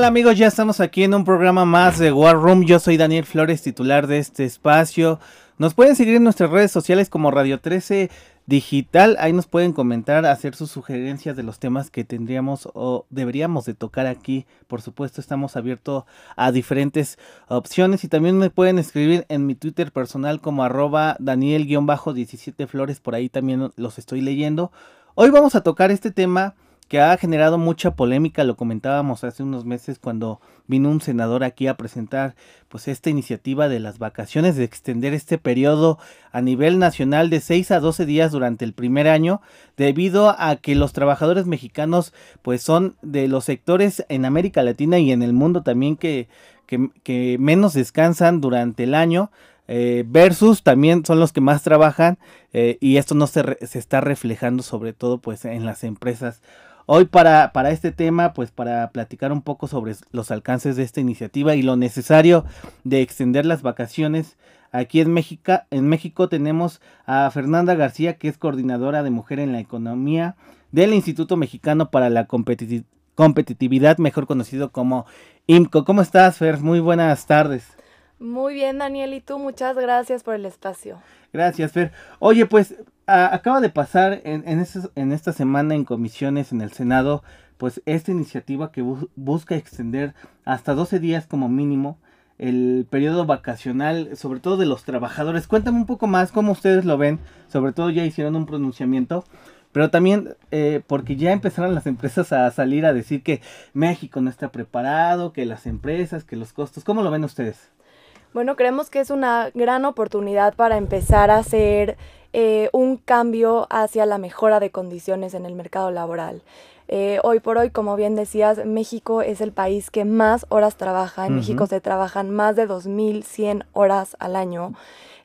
Tal amigos? Ya estamos aquí en un programa más de War Room. Yo soy Daniel Flores, titular de este espacio. Nos pueden seguir en nuestras redes sociales como Radio 13 Digital. Ahí nos pueden comentar, hacer sus sugerencias de los temas que tendríamos o deberíamos de tocar aquí. Por supuesto, estamos abiertos a diferentes opciones y también me pueden escribir en mi Twitter personal como arroba Daniel-17 Flores. Por ahí también los estoy leyendo. Hoy vamos a tocar este tema que ha generado mucha polémica, lo comentábamos hace unos meses cuando vino un senador aquí a presentar pues esta iniciativa de las vacaciones, de extender este periodo a nivel nacional de 6 a 12 días durante el primer año, debido a que los trabajadores mexicanos pues son de los sectores en América Latina y en el mundo también que, que, menos descansan durante el año. Eh, versus también son los que más trabajan eh, y esto no se, se está reflejando sobre todo pues en las empresas Hoy para, para este tema, pues para platicar un poco sobre los alcances de esta iniciativa y lo necesario de extender las vacaciones, aquí en México, en México tenemos a Fernanda García, que es coordinadora de Mujer en la Economía del Instituto Mexicano para la Competitividad, mejor conocido como IMCO. ¿Cómo estás, Fer? Muy buenas tardes. Muy bien, Daniel, y tú, muchas gracias por el espacio. Gracias, Fer. Oye, pues acaba de pasar en, en, esta semana en comisiones en el Senado, pues esta iniciativa que busca extender hasta 12 días como mínimo el periodo vacacional, sobre todo de los trabajadores. Cuéntame un poco más cómo ustedes lo ven, sobre todo ya hicieron un pronunciamiento, pero también eh, porque ya empezaron las empresas a salir a decir que México no está preparado, que las empresas, que los costos, ¿cómo lo ven ustedes? Bueno, creemos que es una gran oportunidad para empezar a hacer eh, un cambio hacia la mejora de condiciones en el mercado laboral. Eh, hoy por hoy, como bien decías, México es el país que más horas trabaja. En México se trabajan más de 2.100 horas al año.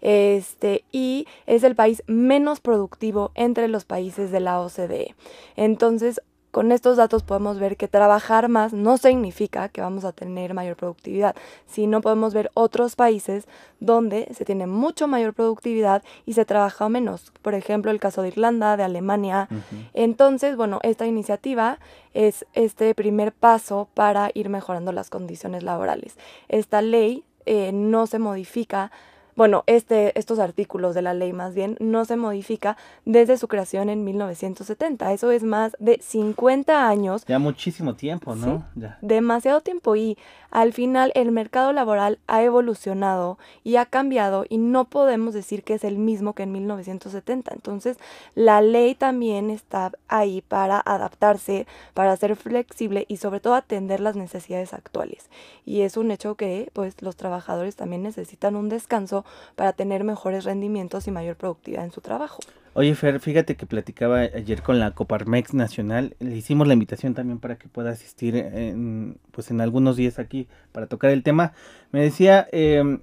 Este, y es el país menos productivo entre los países de la OCDE. Entonces, con estos datos podemos ver que trabajar más no significa que vamos a tener mayor productividad, sino podemos ver otros países donde se tiene mucho mayor productividad y se trabaja menos. Por ejemplo, el caso de Irlanda, de Alemania. Entonces, bueno, esta iniciativa es este primer paso para ir mejorando las condiciones laborales. Esta ley eh, no se modifica bueno, este, estos artículos de la ley más bien no se modifica desde su creación en 1970. Eso es más de 50 años. Ya muchísimo tiempo, ¿no? Demasiado tiempo y al final el mercado laboral ha evolucionado y ha cambiado y no podemos decir que es el mismo que en 1970. Entonces, la ley también está ahí para adaptarse, para ser flexible y sobre todo atender las necesidades actuales. Y es un hecho que pues los trabajadores también necesitan un descanso para tener mejores rendimientos y mayor productividad en su trabajo. Oye, Fer, fíjate que platicaba ayer con la Coparmex Nacional. Le hicimos la invitación también para que pueda asistir en, pues en algunos días aquí para tocar el tema. Me decía, eh,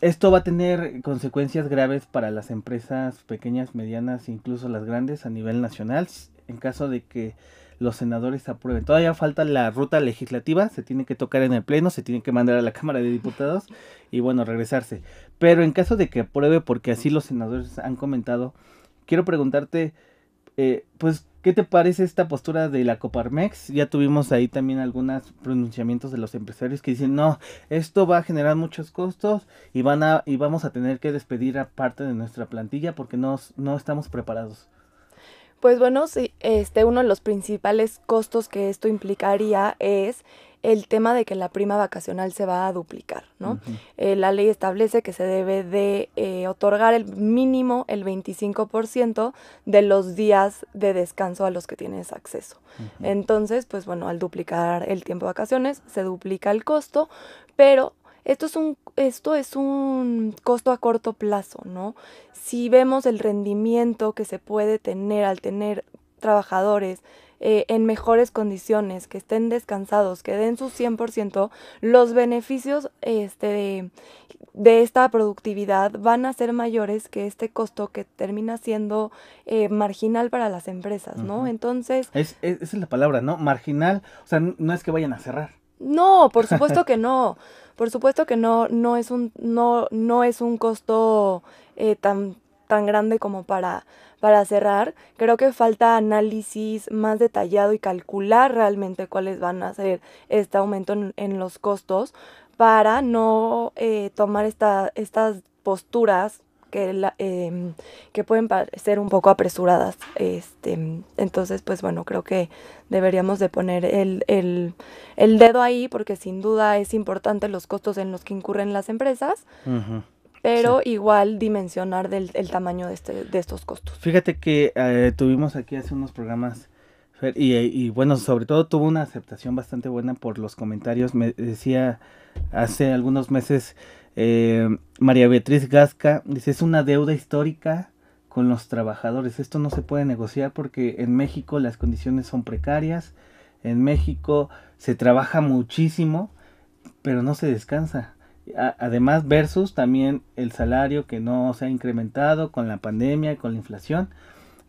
esto va a tener consecuencias graves para las empresas pequeñas, medianas, incluso las grandes a nivel nacional, en caso de que los senadores aprueben. Todavía falta la ruta legislativa, se tiene que tocar en el Pleno, se tiene que mandar a la Cámara de Diputados y bueno, regresarse. Pero en caso de que apruebe, porque así los senadores han comentado, quiero preguntarte, eh, pues, ¿qué te parece esta postura de la Coparmex? Ya tuvimos ahí también algunos pronunciamientos de los empresarios que dicen, no, esto va a generar muchos costos y, van a, y vamos a tener que despedir a parte de nuestra plantilla porque no, no estamos preparados. Pues bueno, sí, este, uno de los principales costos que esto implicaría es el tema de que la prima vacacional se va a duplicar, ¿no? Eh, la ley establece que se debe de eh, otorgar el mínimo el 25% de los días de descanso a los que tienes acceso. Entonces, pues bueno, al duplicar el tiempo de vacaciones se duplica el costo, pero esto es un, esto es un costo a corto plazo, ¿no? Si vemos el rendimiento que se puede tener al tener trabajadores eh, en mejores condiciones, que estén descansados, que den su 100%, los beneficios este, de, esta productividad van a ser mayores que este costo que termina siendo eh, marginal para las empresas, ¿no? Entonces... Es, esa es la palabra, ¿no? Marginal, o sea, no es que vayan a cerrar. No, por supuesto que no. Por supuesto que no, no es un, no, no es un costo eh, tan, tan grande como para, para cerrar. Creo que falta análisis más detallado y calcular realmente cuáles van a ser este aumento en, los costos para no eh, tomar esta, estas posturas que, em, que pueden parecer un poco apresuradas. Este, entonces, pues bueno, creo que deberíamos de poner el, dedo ahí porque sin duda es importante los costos en los que incurren las empresas. Pero igual dimensionar del, el tamaño de, este, de estos costos. Fíjate que eh, tuvimos aquí hace unos programas y, y, bueno, sobre todo tuvo una aceptación bastante buena por los comentarios. Me decía hace algunos meses eh, María Beatriz Gasca dice, es una deuda histórica con los trabajadores. Esto no se puede negociar porque en México las condiciones son precarias, en México se trabaja muchísimo, pero no se descansa. además, versus también el salario que no se ha incrementado con la pandemia, con la inflación.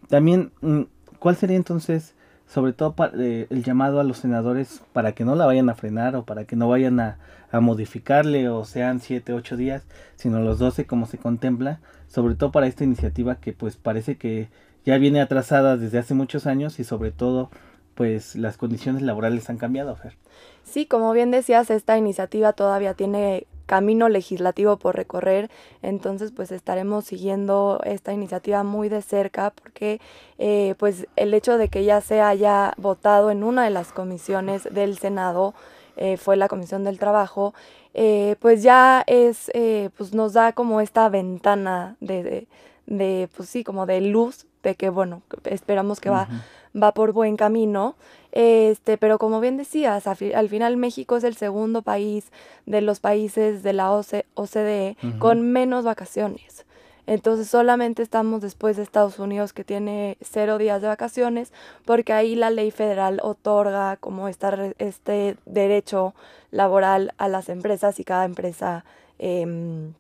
También, mm, ¿cuál sería entonces, sobre todo eh, el llamado a los senadores para que no la vayan a frenar o para que no vayan a, a modificarle o sean 7, 8 días, sino los 12 como se contempla, sobre todo para esta iniciativa que pues parece que ya viene atrasada desde hace muchos años y sobre todo pues las condiciones laborales han cambiado, Fer. Sí, como bien decías, esta iniciativa todavía tiene camino legislativo por recorrer, entonces pues estaremos siguiendo esta iniciativa muy de cerca porque eh, pues el hecho de que ya se haya votado en una de las comisiones del Senado eh, fue la Comisión del Trabajo, eh, pues ya es, pues nos da como esta ventana de, de, pues sí, como de luz, de que bueno, esperamos que va, va por buen camino. Este, pero como bien decías, al final México es el segundo país de los países de la OCDE con menos vacaciones. Entonces solamente estamos después de Estados Unidos que tiene cero días de vacaciones porque ahí la ley federal otorga como este derecho laboral a las empresas y cada empresa em,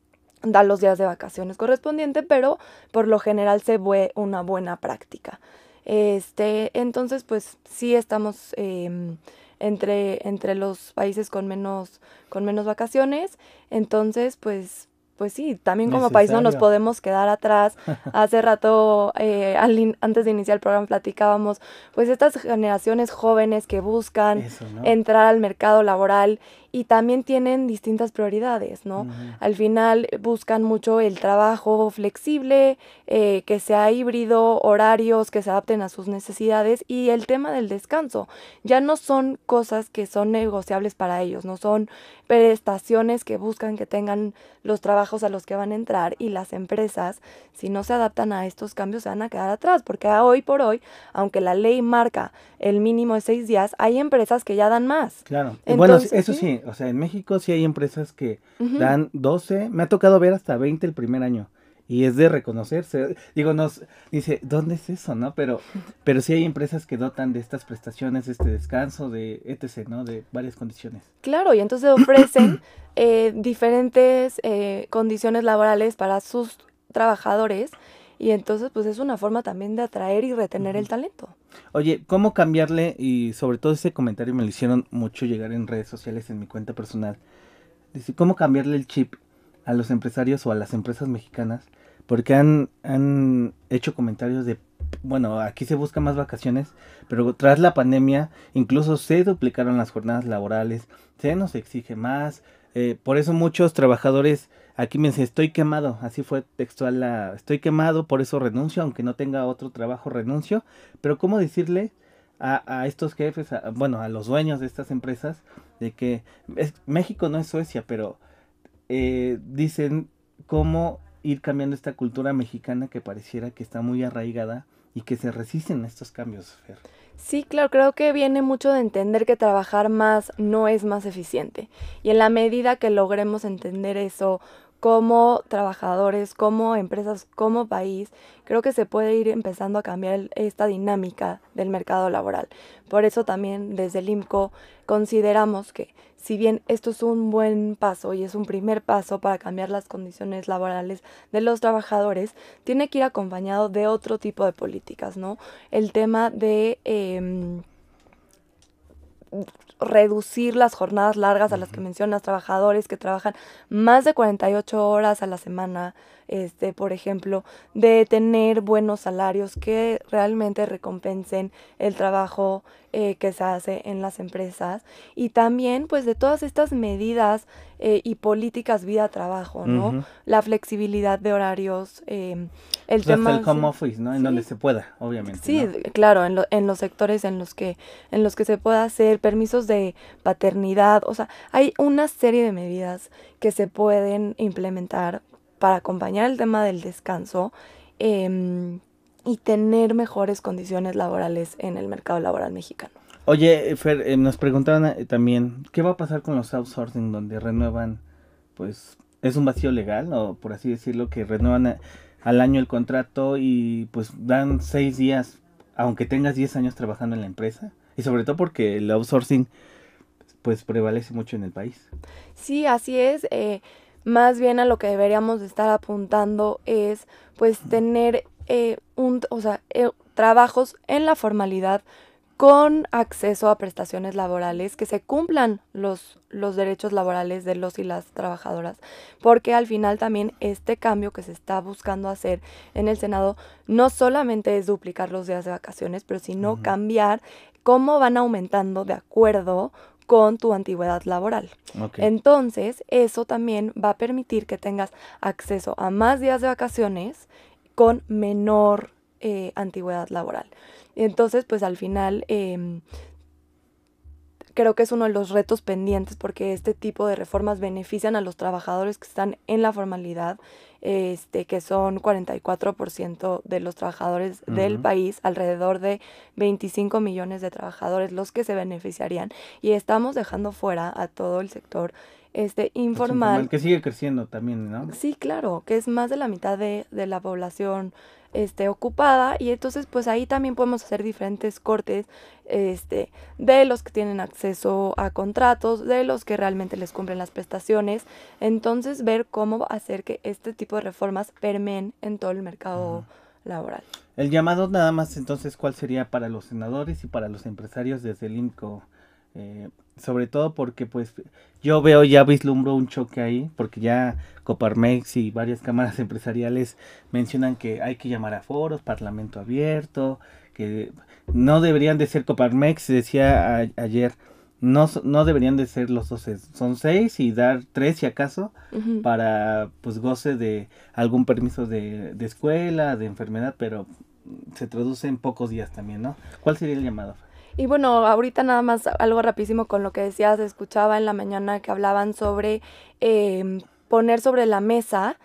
da los días de vacaciones correspondientes, pero por lo general se ve una buena práctica. Este, entonces, pues sí estamos em, entre, entre los países con menos, con menos vacaciones. Entonces, pues pues sí, también como país no nos podemos quedar atrás. Hace rato, eh, antes de iniciar el programa, platicábamos, pues estas generaciones jóvenes que buscan entrar al mercado laboral y también tienen distintas prioridades, ¿no? Al final buscan mucho el trabajo flexible, eh, que sea híbrido, horarios que se adapten a sus necesidades y el tema del descanso. Ya no son cosas que son negociables para ellos, no son prestaciones que buscan que tengan los trabajos a los que van a entrar y las empresas, si no se adaptan a estos cambios, se van a quedar atrás, porque hoy por hoy, aunque la ley marca el mínimo de seis días, hay empresas que ya dan más. Claro, bueno, eso sí, o sea, en México sí hay empresas que dan 12, me ha tocado ver hasta 20 el primer año. Y es de reconocerse. Digo, nos dice, ¿dónde es eso, no? Pero, pero sí hay empresas que dotan de estas prestaciones, este descanso, de etc., ¿no? De varias condiciones. Claro, y entonces ofrecen eh, diferentes eh, condiciones laborales para sus trabajadores. Y entonces, pues es una forma también de atraer y retener el talento. Oye, ¿cómo cambiarle? Y sobre todo ese comentario me lo hicieron mucho llegar en redes sociales, en mi cuenta personal. Dice, ¿cómo cambiarle el chip a los empresarios o a las empresas mexicanas? Porque han, han hecho comentarios de, bueno, aquí se busca más vacaciones, pero tras la pandemia incluso se duplicaron las jornadas laborales, se nos exige más, eh, por eso muchos trabajadores aquí me dicen, estoy quemado, así fue textual la, estoy quemado, por eso renuncio, aunque no tenga otro trabajo, renuncio. Pero ¿cómo decirle a, a estos jefes, a- bueno, a los dueños de estas empresas, de que es- México no es Suecia, pero eh, dicen cómo ir cambiando esta cultura mexicana que pareciera que está muy arraigada y que se resisten a estos cambios, Fer. Sí, claro, creo que viene mucho de entender que trabajar más no es más eficiente. Y en la medida que logremos entender eso como trabajadores, como empresas, como país, creo que se puede ir empezando a cambiar esta dinámica del mercado laboral. Por eso también desde el IMCO consideramos que si bien esto es un buen paso y es un primer paso para cambiar las condiciones laborales de los trabajadores, tiene que ir acompañado de otro tipo de políticas, ¿no? El tema de em, reducir las jornadas largas a las que mencionas, trabajadores que trabajan más de 48 horas a la semana, este, por ejemplo, de tener buenos salarios que realmente recompensen el trabajo eh, que se hace en las empresas y también pues de todas estas medidas eh, y políticas vida-trabajo, ¿no? La flexibilidad de horarios, em, el Pues hasta tema... el home office, ¿no? En Sí. donde se pueda, obviamente. Sí, claro, en, lo- en los sectores en los que en los que se pueda hacer permisos de paternidad, o sea, hay una serie de medidas que se pueden implementar para acompañar el tema del descanso em, y tener mejores condiciones laborales en el mercado laboral mexicano. Oye, Fer, eh, nos preguntaban eh, también, ¿qué va a pasar con los outsourcing donde renuevan, pues, es un vacío legal o por así decirlo, que renuevan a- al año el contrato y pues dan seis días, aunque tengas 10 años trabajando en la empresa? Y sobre todo porque el outsourcing, pues, prevalece mucho en el país. Sí, así es. eh, más bien a lo que deberíamos de estar apuntando es pues tener eh, un, o sea, eh, trabajos en la formalidad con acceso a prestaciones laborales, que se cumplan los, los derechos laborales de los y las trabajadoras, porque al final también este cambio que se está buscando hacer en el Senado no solamente es duplicar los días de vacaciones, pero sino cambiar cómo van aumentando de acuerdo con tu antigüedad laboral. Entonces, eso también va a permitir que tengas acceso a más días de vacaciones con menor eh, antigüedad laboral. Entonces, pues al final em, creo que es uno de los retos pendientes porque este tipo de reformas benefician a los trabajadores que están en la formalidad, este, que son 44% de los trabajadores del país, alrededor de 25 millones de trabajadores los que se beneficiarían y estamos dejando fuera a todo el sector este Pues, informal. Que sigue creciendo también, ¿no? Sí, claro, que es más de la mitad de, de la población este, ocupada y entonces pues ahí también podemos hacer diferentes cortes este, de los que tienen acceso a contratos, de los que realmente les cumplen las prestaciones, entonces ver cómo hacer que este tipo de reformas permeen en todo el mercado laboral. El llamado nada más entonces, ¿cuál sería para los senadores y para los empresarios desde el INCO? Eh, sobre todo porque pues yo veo, ya vislumbro un choque ahí, porque ya Coparmex y varias cámaras empresariales mencionan que hay que llamar a foros, parlamento abierto, que no deberían de ser Coparmex, decía a- ayer, no, no deberían de ser los 12, son seis y dar tres si acaso, para pues goce de algún permiso de, de escuela, de enfermedad, pero se traduce en pocos días también, ¿no? ¿Cuál sería el llamado? Y bueno, ahorita nada más algo rapidísimo con lo que decías, escuchaba en la mañana que hablaban sobre em, poner sobre la mesa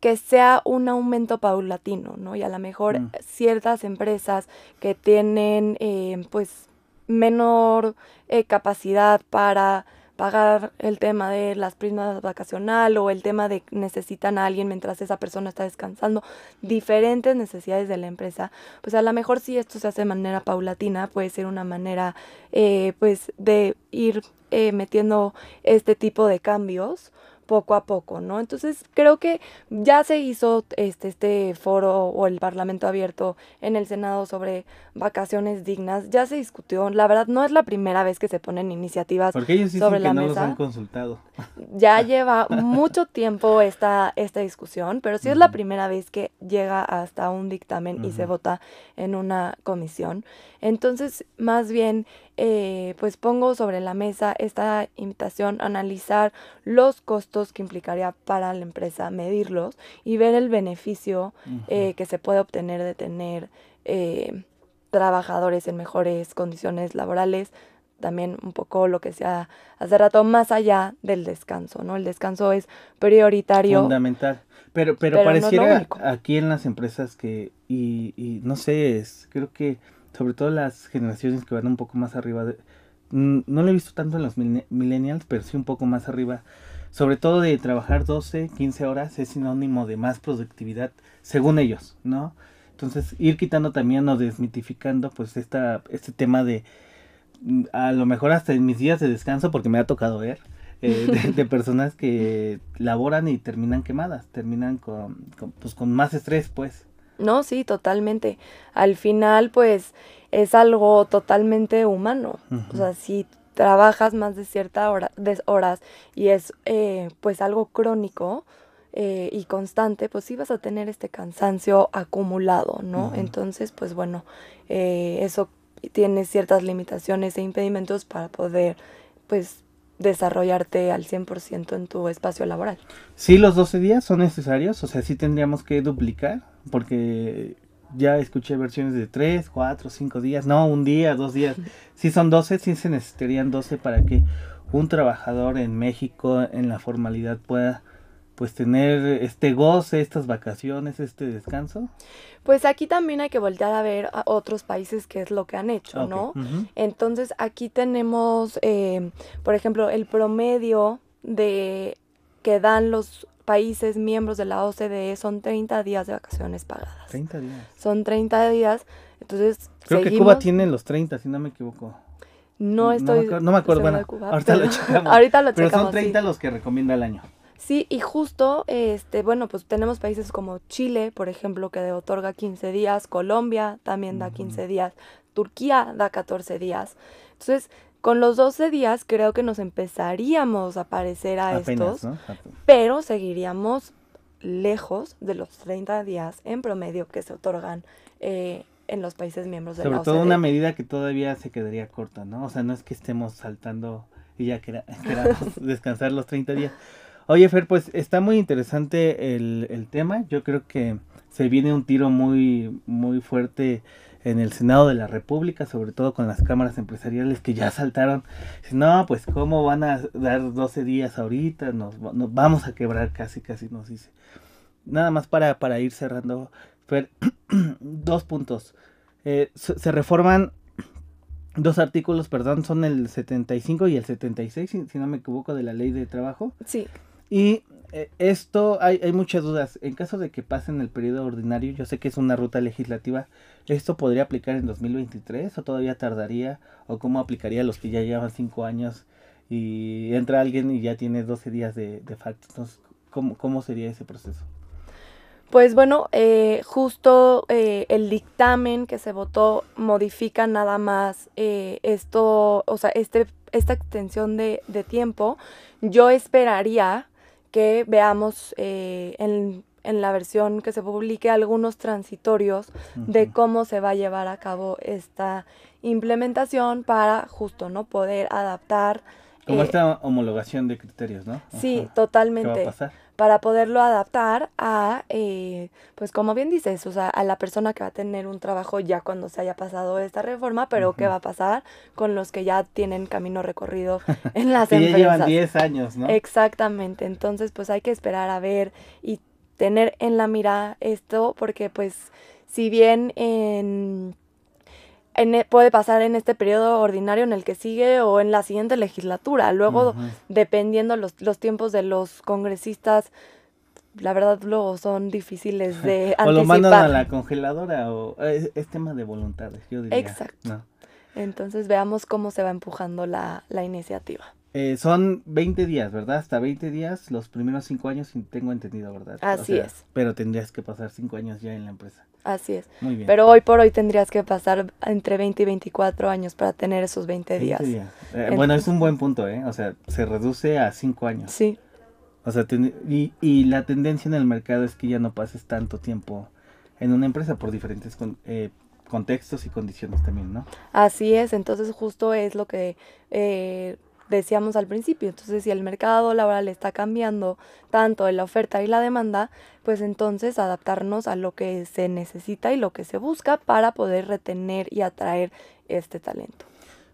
que sea un aumento paulatino, ¿no? Y a lo mejor Mm. ciertas empresas que tienen em, pues menor eh, capacidad para pagar el tema de las primas vacacional o el tema de necesitan a alguien mientras esa persona está descansando, diferentes necesidades de la empresa, pues a lo mejor si esto se hace de manera paulatina, puede ser una manera eh, pues de ir eh, metiendo este tipo de cambios poco a poco, ¿no? Entonces creo que ya se hizo este, este foro o el Parlamento abierto en el Senado sobre vacaciones dignas, ya se discutió, la verdad no es la primera vez que se ponen iniciativas Porque ellos sobre que la no los han consultado. Ya lleva mucho tiempo esta, esta discusión, pero sí es la primera vez que llega hasta un dictamen y se vota en una comisión. Entonces, más bien, eh, pues pongo sobre la mesa esta invitación a analizar los costos que implicaría para la empresa, medirlos y ver el beneficio eh, que se puede obtener de tener eh, trabajadores en mejores condiciones laborales, también un poco lo que decía hace rato, más allá del descanso, ¿no? El descanso es prioritario. Fundamental. Pero, pero, pareciera aquí en las empresas que, y, y no sé, es, creo que sobre todo las generaciones que van un poco más arriba, de- mm, no lo he visto tanto en los millennials, pero sí un poco más arriba, sobre todo de trabajar 12, 15 horas es sinónimo de más productividad, según ellos, ¿no? Entonces, ir quitando también o desmitificando, pues, esta, este tema de, mm, a lo mejor hasta en mis días de descanso, porque me ha tocado ver, eh, de, de personas que laboran y terminan quemadas, terminan con, con, pues, con más estrés, pues. No, sí, totalmente. Al final, pues, es algo totalmente humano. O sea, si trabajas más de cierta hora, de horas y es, eh, pues, algo crónico eh, y constante, pues sí vas a tener este cansancio acumulado, ¿no? Entonces, pues, bueno, eh, eso tiene ciertas limitaciones e impedimentos para poder, pues, desarrollarte al 100% en tu espacio laboral. Sí, los 12 días son necesarios, o sea, sí tendríamos que duplicar, porque ya escuché versiones de 3, 4, 5 días, no, un día, dos días. Si son 12, sí se necesitarían 12 para que un trabajador en México en la formalidad pueda pues tener este goce, estas vacaciones, este descanso. Pues aquí también hay que voltear a ver a otros países qué es lo que han hecho. ¿no? Entonces aquí tenemos, eh, por ejemplo, el promedio de que dan los países miembros de la OCDE son 30 días de vacaciones pagadas. 30 días. Son 30 días, entonces Creo que Cuba tiene los 30, si no me equivoco. No no estoy me acuerdo- no me acuerdo, bueno, Cuba, ahorita lo checamos. ahorita lo Pero checamos, son 30 sí. los que recomienda el año. Sí, y justo, este, bueno, pues tenemos países como Chile, por ejemplo, que otorga 15 días, Colombia también da 15 días, Turquía da 14 días. Entonces, con los 12 días creo que nos empezaríamos a parecer a Apenas, estos, pero seguiríamos lejos de los 30 días en promedio que se otorgan eh, en los países miembros de Sobre la todo OCDE. una medida que todavía se quedaría corta, ¿no? O sea, no es que estemos saltando y ya quera- queramos descansar los 30 días. Oye, Fer, pues está muy interesante el, el tema. Yo creo que se viene un tiro muy, muy fuerte en el Senado de la República, sobre todo con las cámaras empresariales que ya saltaron. Dicen, No, pues cómo van a dar 12 días ahorita, nos, va- nos vamos a quebrar casi, casi nos dice. Nada más para, para ir cerrando, Fer, dos puntos. Eh, se, reforman dos artículos, perdón, son el 75 y el 76, si, si no me equivoco, de la ley de trabajo. Sí, Y esto, hay, hay muchas dudas. En caso de que pase en el periodo ordinario, yo sé que es una ruta legislativa, ¿esto podría aplicar en 2023 o todavía tardaría? ¿O cómo aplicaría a los que ya llevan cinco años y entra alguien y ya tiene 12 días de, de facto? Entonces, ¿cómo, ¿cómo sería ese proceso? Pues bueno, eh, justo eh, el dictamen que se votó modifica nada más eh, esto, o sea, este, esta extensión de, de tiempo. Yo esperaría que veamos eh, en, en la versión que se publique algunos transitorios de cómo se va a llevar a cabo esta implementación para justo, ¿no? Poder adaptar. Como eh, esta homologación de criterios, ¿no? Sí, Ajá. ¿Qué va totalmente a pasar? Para poderlo adaptar a, eh, pues como bien dices, o sea, a la persona que va a tener un trabajo ya cuando se haya pasado esta reforma, pero qué Ujú. va a pasar con los que ya tienen camino recorrido en las Que ya llevan empresas. 10 años, ¿no? Exactamente, entonces pues hay que esperar a ver y tener en la mira esto, porque pues si bien en, en e- puede pasar en este periodo ordinario en el que sigue o en la siguiente legislatura, luego dependiendo los, los tiempos de los congresistas, la verdad luego son difíciles de O lo mandan a anticipar. la congeladora o es, es tema de voluntades, yo diría. Exacto. ¿no? Entonces veamos cómo se va empujando la, la iniciativa. Eh, son 20 días, ¿verdad? Hasta 20 días, los primeros 5 años, tengo entendido, ¿verdad? O Así sea, es. Pero tendrías que pasar 5 años ya en la empresa. Así es. Muy bien. Pero hoy por hoy tendrías que pasar entre 20 y 24 años para tener esos 20 días. 20 días. Eh, En- bueno, es un buen punto, ¿eh? O sea, se reduce a 5 años. Sí, O sea, y, y la tendencia en el mercado es que ya no pases tanto tiempo en una empresa por diferentes con- eh, contextos y condiciones también, ¿no? así es. Entonces justo es lo que eh, decíamos al principio. Entonces si el mercado laboral está cambiando tanto en la oferta y la demanda, pues entonces adaptarnos a lo que se necesita y lo que se busca para poder retener y atraer este talento.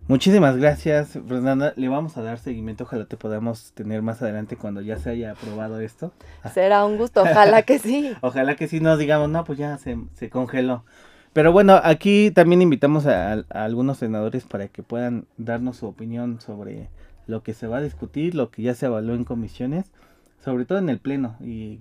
Muchísimas gracias, Fernanda. Le vamos a dar seguimiento. Ojalá te podamos tener más adelante cuando ya se haya aprobado esto. Será un gusto, ojalá que sí. Ojalá que sí no digamos, no, pues ya se, se congeló. Pero bueno, aquí también invitamos a, a algunos senadores para que puedan darnos su opinión sobre lo que se va a discutir, lo que ya se evaluó en comisiones, sobre todo en el Pleno y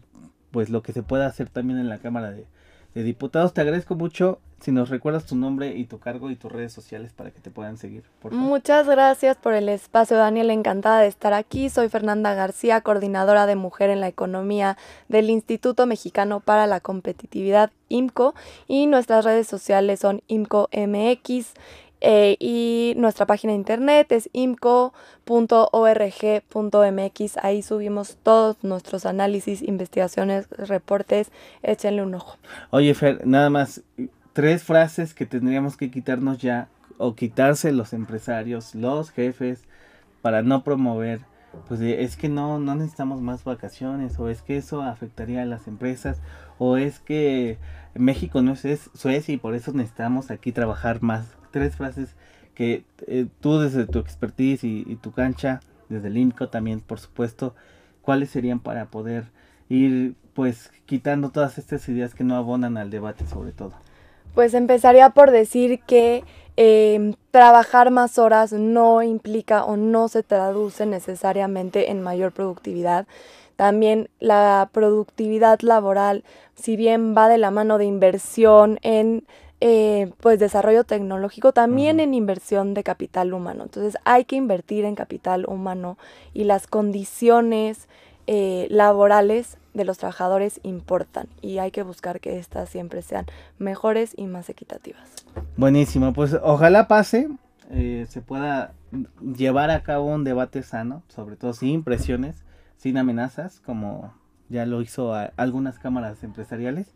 pues lo que se pueda hacer también en la Cámara de, Diputados. Te agradezco mucho si nos recuerdas tu nombre y tu cargo y tus redes sociales para que te puedan seguir. Muchas gracias por el espacio, Daniel. Encantada de estar aquí. Soy Fernanda García, coordinadora de Mujer en la Economía del Instituto Mexicano para la Competitividad, IMCO, y nuestras redes sociales son IMCOMX. Eh, y nuestra página de internet es imco.org.mx. Ahí subimos todos nuestros análisis, investigaciones, reportes. Échenle un ojo. Oye, Fer, nada más, tres frases que tendríamos que quitarnos ya, o quitarse los empresarios, los jefes, para no promover, pues es que no, no necesitamos más vacaciones, o es que eso afectaría a las empresas, o es que México no es Suecia y por eso necesitamos aquí trabajar más. Tres frases que eh, tú desde tu expertise y, tu cancha, desde el INCO también, por supuesto, ¿cuáles serían para poder ir pues quitando todas estas ideas que no abonan al debate sobre todo? Pues empezaría por decir que eh, trabajar más horas no implica o no se traduce necesariamente en mayor productividad. También la productividad laboral, si bien va de la mano de inversión en eh, pues desarrollo tecnológico, también en inversión de capital humano. Entonces hay que invertir en capital humano y las condiciones eh, laborales de los trabajadores importan y hay que buscar que éstas siempre sean mejores y más equitativas. Buenísimo, pues ojalá pase, eh, se pueda llevar a cabo un debate sano, sobre todo sin presiones, sin amenazas, como ya lo hizo a- algunas cámaras empresariales.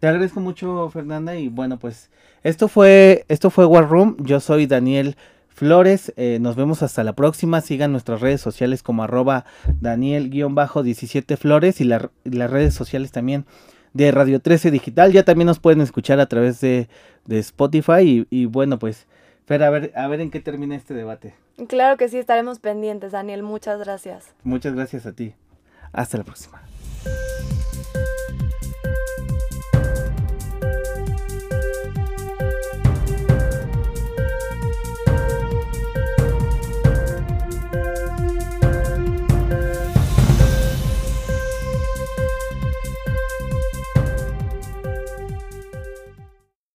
Te agradezco mucho, Fernanda, y bueno, pues esto fue esto fue War Room. Yo soy Daniel Flores. eh, nos vemos hasta la próxima. Sigan nuestras redes sociales como arroba Daniel-17 Flores y, la- y las redes sociales también de Radio 13 Digital. Ya también nos pueden escuchar a través de, de Spotify. Y, y bueno, pues, Fer, a ver, a ver en qué termina este debate. Claro que sí, estaremos pendientes, Daniel. Muchas gracias. Muchas gracias a ti. Hasta la próxima.